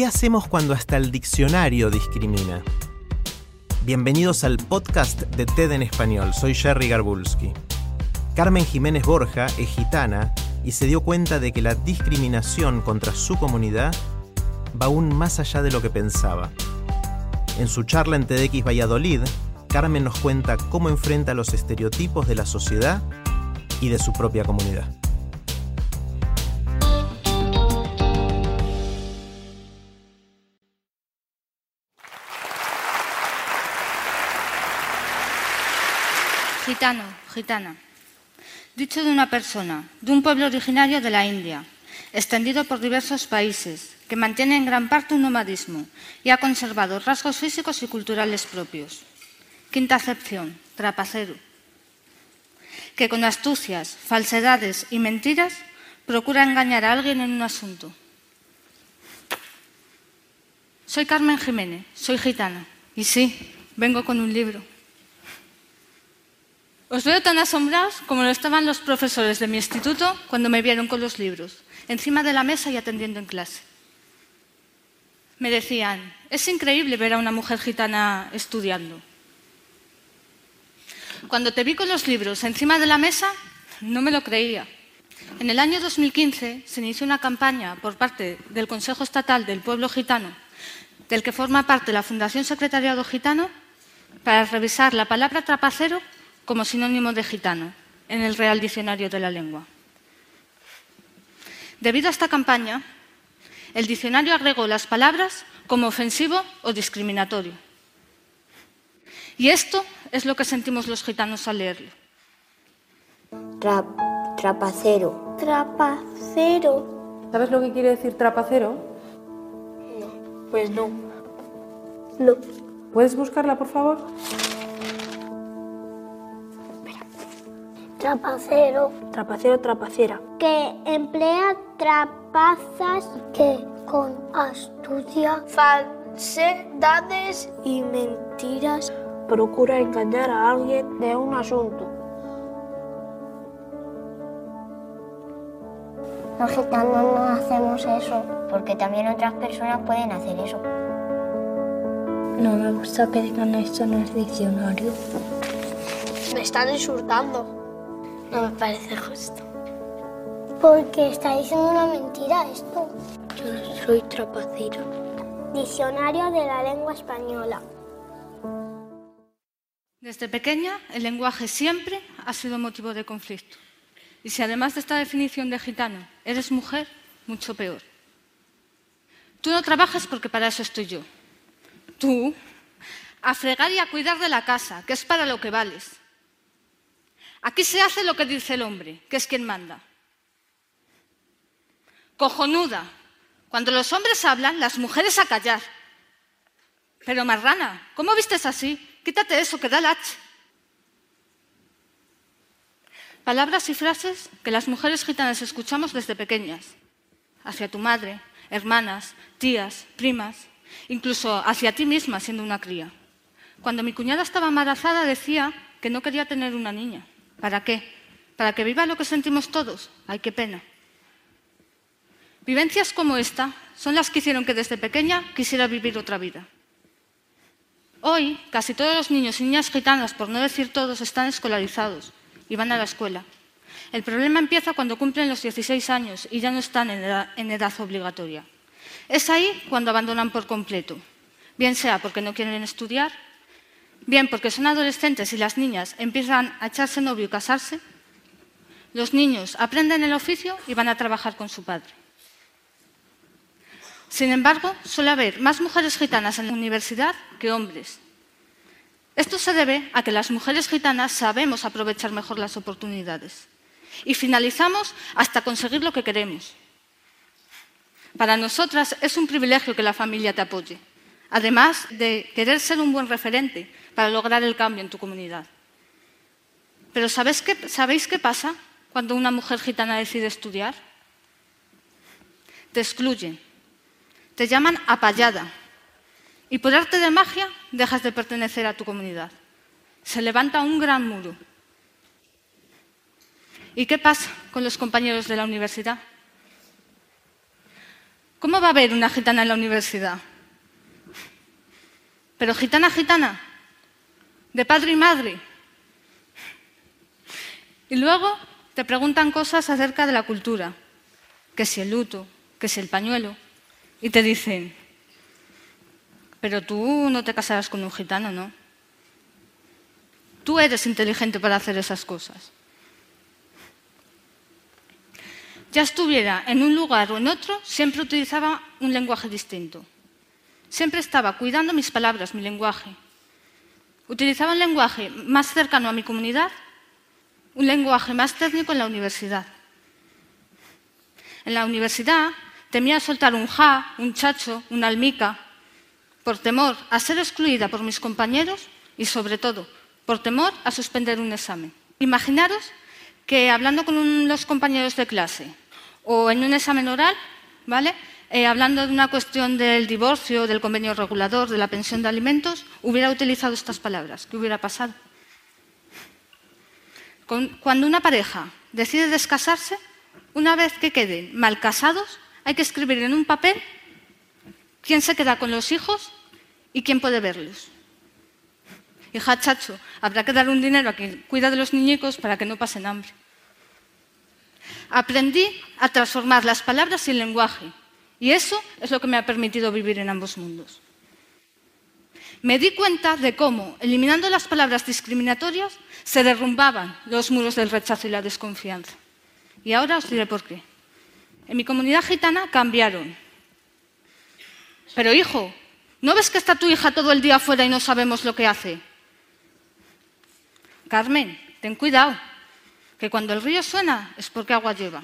¿Qué hacemos cuando hasta el diccionario discrimina? Bienvenidos al podcast de TED en español. Soy Jerry Garbulski. Carmen Jiménez Borja es gitana y se dio cuenta de que la discriminación contra su comunidad va aún más allá de lo que pensaba. En su charla en TEDx Valladolid, Carmen nos cuenta cómo enfrenta los estereotipos de la sociedad y de su propia comunidad. Gitano, gitana. Dicho de una persona, de un pueblo originario de la India, extendido por diversos países, que mantiene en gran parte un nomadismo y ha conservado rasgos físicos y culturales propios. Quinta acepción, trapacero, que con astucias, falsedades y mentiras procura engañar a alguien en un asunto. Soy Carmen Jiménez, soy gitana, y sí, vengo con un libro. Os veo tan asombrados como lo estaban los profesores de mi instituto cuando me vieron con los libros, encima de la mesa y atendiendo en clase. Me decían, es increíble ver a una mujer gitana estudiando. Cuando te vi con los libros encima de la mesa, no me lo creía. En el año 2015 se inició una campaña por parte del Consejo Estatal del Pueblo Gitano, del que forma parte la Fundación Secretariado Gitano, para revisar la palabra trapacero como sinónimo de gitano en el Real Diccionario de la Lengua. Debido a esta campaña, el diccionario agregó las palabras como ofensivo o discriminatorio. Y esto es lo que sentimos los gitanos al leerlo. Tra- trapacero. Trapacero. ¿Sabes lo que quiere decir trapacero? Pues no. No. ¿Puedes buscarla, por favor? Trapacero, Trapacero, trapacera. que emplea trapazas que con astucia, falsedades Y mentiras procura engañar a alguien de un asunto. Los gitanos no hacemos eso, porque también otras personas pueden hacer eso. No me gusta que digan esto en el diccionario. Me están insultando. No me parece justo. Porque está diciendo una mentira esto. Yo no soy trapacera. Diccionario de la lengua española. Desde pequeña, el lenguaje siempre ha sido motivo de conflicto. Y si además de esta definición de gitano eres mujer, mucho peor. Tú no trabajas porque para eso estoy yo. Tú, a fregar y a cuidar de la casa, que es para lo que vales. Aquí se hace lo que dice el hombre, que es quien manda. Cojonuda. Cuando los hombres hablan, las mujeres a callar. Pero marrana, ¿cómo vistes así? Quítate eso, que da lache. Palabras y frases que las mujeres gitanas escuchamos desde pequeñas. Hacia tu madre, hermanas, tías, primas, incluso hacia ti misma siendo una cría. Cuando mi cuñada estaba embarazada decía que no quería tener una niña. ¿Para qué? ¿Para que viva lo que sentimos todos? Ay, qué pena. Vivencias como esta son las que hicieron que desde pequeña quisiera vivir otra vida. Hoy, casi todos los niños y niñas gitanas, por no decir todos, están escolarizados y van a la escuela. El problema empieza cuando cumplen los 16 años y ya no están en edad, en edad obligatoria. Es ahí cuando abandonan por completo, bien sea porque no quieren estudiar, bien porque son adolescentes y las niñas empiezan a echarse novio y casarse, los niños aprenden el oficio y van a trabajar con su padre. Sin embargo, suele haber más mujeres gitanas en la universidad que hombres. Esto se debe a que las mujeres gitanas sabemos aprovechar mejor las oportunidades. y finalizamos hasta conseguir lo que queremos. Para nosotras es un privilegio que la familia te apoye, además de querer ser un buen referente para lograr el cambio en tu comunidad. Pero ¿sabéis qué, ¿sabéis qué pasa cuando una mujer gitana decide estudiar? Te excluyen, te llaman apallada y por arte de magia dejas de pertenecer a tu comunidad. Se levanta un gran muro. ¿Y qué pasa con los compañeros de la universidad? ¿Cómo va a haber una gitana en la universidad? Pero gitana, gitana, de padre y madre. Y luego te preguntan cosas acerca de la cultura, que si el luto, que si el pañuelo, y te dicen, pero tú no te casarás con un gitano, ¿no? Tú eres inteligente para hacer esas cosas. Ya estuviera en un lugar o en otro, siempre utilizaba un lenguaje distinto. Siempre estaba cuidando mis palabras, mi lenguaje. Utilizaba un lenguaje más cercano a mi comunidad, un lenguaje más técnico en la universidad. En la universidad temía soltar un ja, un chacho, una almica, por temor a ser excluida por mis compañeros y, sobre todo, por temor a suspender un examen. Imaginaros que hablando con los compañeros de clase o en un examen oral, ¿vale? Eh, hablando de una cuestión del divorcio, del convenio regulador, de la pensión de alimentos, hubiera utilizado estas palabras. ¿Qué hubiera pasado? Cuando una pareja decide descasarse, una vez que queden mal casados, hay que escribir en un papel quién se queda con los hijos y quién puede verlos. Hija chacho, habrá que dar un dinero a quien cuida de los niñicos para que no pasen hambre. Aprendí a transformar las palabras y el lenguaje, y eso es lo que me ha permitido vivir en ambos mundos. Me di cuenta de cómo, eliminando las palabras discriminatorias, se derrumbaban los muros del rechazo y la desconfianza. Y ahora os diré por qué. En mi comunidad gitana cambiaron. Pero hijo, ¿no ves que está tu hija todo el día afuera y no sabemos lo que hace? Carmen, ten cuidado, que cuando el río suena es porque agua lleva.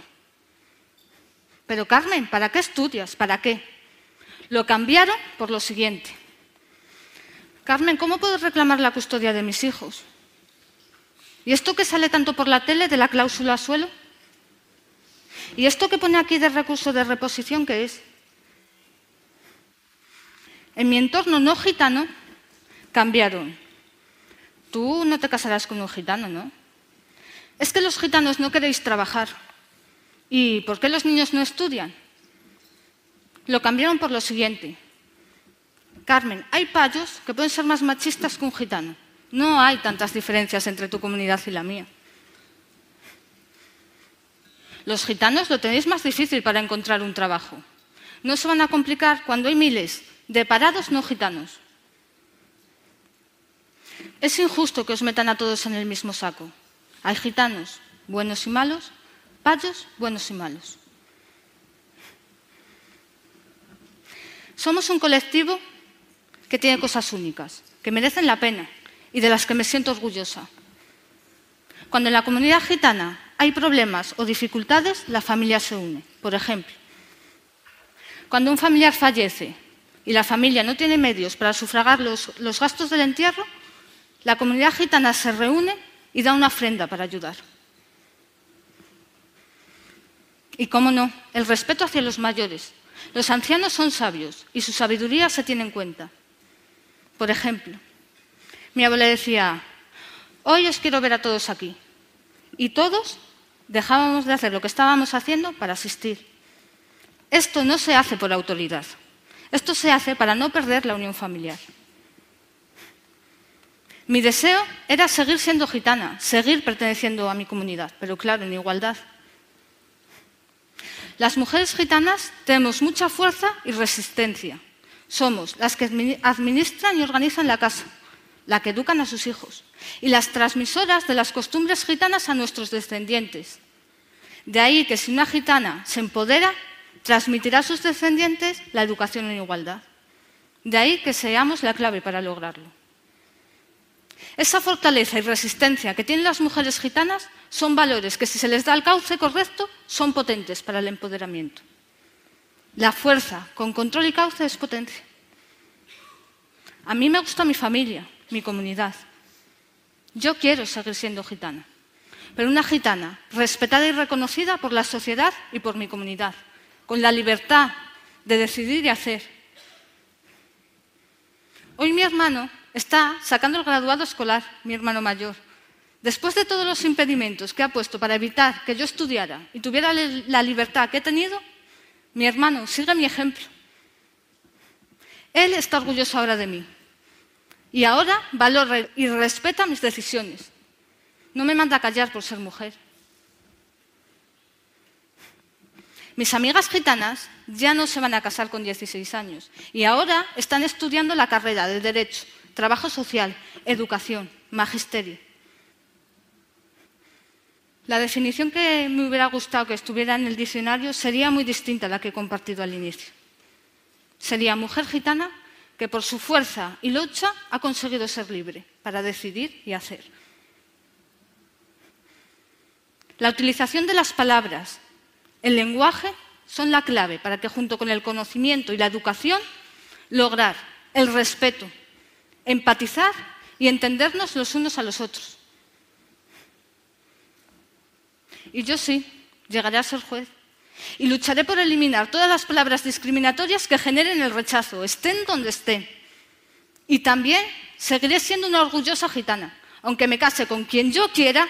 Pero Carmen, ¿para qué estudias? ¿Para qué? Lo cambiaron por lo siguiente. Carmen, ¿cómo puedo reclamar la custodia de mis hijos? ¿Y esto que sale tanto por la tele de la cláusula suelo? ¿Y esto que pone aquí de recurso de reposición qué es? En mi entorno no gitano cambiaron tú no te casarás con un gitano, ¿no? Es que los gitanos no queréis trabajar. ¿Y por qué los niños no estudian? Lo cambiaron por lo siguiente. Carmen, hay payos que pueden ser más machistas que un gitano. No hay tantas diferencias entre tu comunidad y la mía. Los gitanos lo tenéis más difícil para encontrar un trabajo. No se van a complicar cuando hay miles de parados no gitanos. Es injusto que os metan a todos en el mismo saco. Hay gitanos buenos y malos, payos buenos y malos. Somos un colectivo que tiene cosas únicas, que merecen la pena y de las que me siento orgullosa. Cuando en la comunidad gitana hay problemas o dificultades, la familia se une. Por ejemplo, cuando un familiar fallece y la familia no tiene medios para sufragar los, los gastos del entierro, la comunidad gitana se reúne y da una ofrenda para ayudar. Y cómo no, el respeto hacia los mayores. Los ancianos son sabios y su sabiduría se tiene en cuenta. Por ejemplo, mi abuela decía, hoy os quiero ver a todos aquí. Y todos dejábamos de hacer lo que estábamos haciendo para asistir. Esto no se hace por autoridad. Esto se hace para no perder la unión familiar. Mi deseo era seguir siendo gitana, seguir perteneciendo a mi comunidad, pero claro, en igualdad. Las mujeres gitanas tenemos mucha fuerza y resistencia. Somos las que administran y organizan la casa, las que educan a sus hijos y las transmisoras de las costumbres gitanas a nuestros descendientes. De ahí que si una gitana se empodera, transmitirá a sus descendientes la educación en igualdad. De ahí que seamos la clave para lograrlo. Esa fortaleza y resistencia que tienen las mujeres gitanas son valores que si se les da el cauce correcto son potentes para el empoderamiento. La fuerza con control y cauce es potencia. A mí me gusta mi familia, mi comunidad. Yo quiero seguir siendo gitana, pero una gitana respetada y reconocida por la sociedad y por mi comunidad, con la libertad de decidir y hacer. Hoy mi hermano está sacando el graduado escolar, mi hermano mayor. Después de todos los impedimentos que ha puesto para evitar que yo estudiara y tuviera la libertad que he tenido, mi hermano sigue mi ejemplo. Él está orgulloso ahora de mí. Y ahora valora y respeta mis decisiones. No me manda a callar por ser mujer. Mis amigas gitanas ya no se van a casar con 16 años y ahora están estudiando la carrera de Derecho trabajo social, educación, magisterio. La definición que me hubiera gustado que estuviera en el diccionario sería muy distinta a la que he compartido al inicio. Sería mujer gitana que por su fuerza y lucha ha conseguido ser libre para decidir y hacer. La utilización de las palabras, el lenguaje, son la clave para que junto con el conocimiento y la educación lograr el respeto, empatizar y entendernos los unos a los otros. Y yo sí, llegaré a ser juez. Y lucharé por eliminar todas las palabras discriminatorias que generen el rechazo, estén donde estén. Y también seguiré siendo una orgullosa gitana, aunque me case con quien yo quiera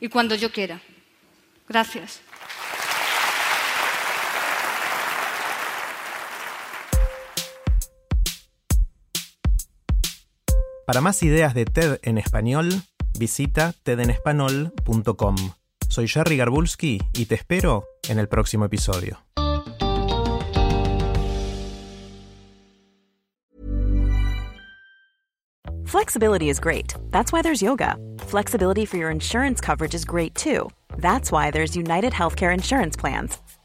y cuando yo quiera. Gracias. Para más ideas de TED en español, visita tedenespanol.com. Soy Jerry Garbulski y te espero en el próximo episodio. Flexibility is great. That's why there's yoga. Flexibility for your insurance coverage is great too. That's why there's United Healthcare Insurance Plans.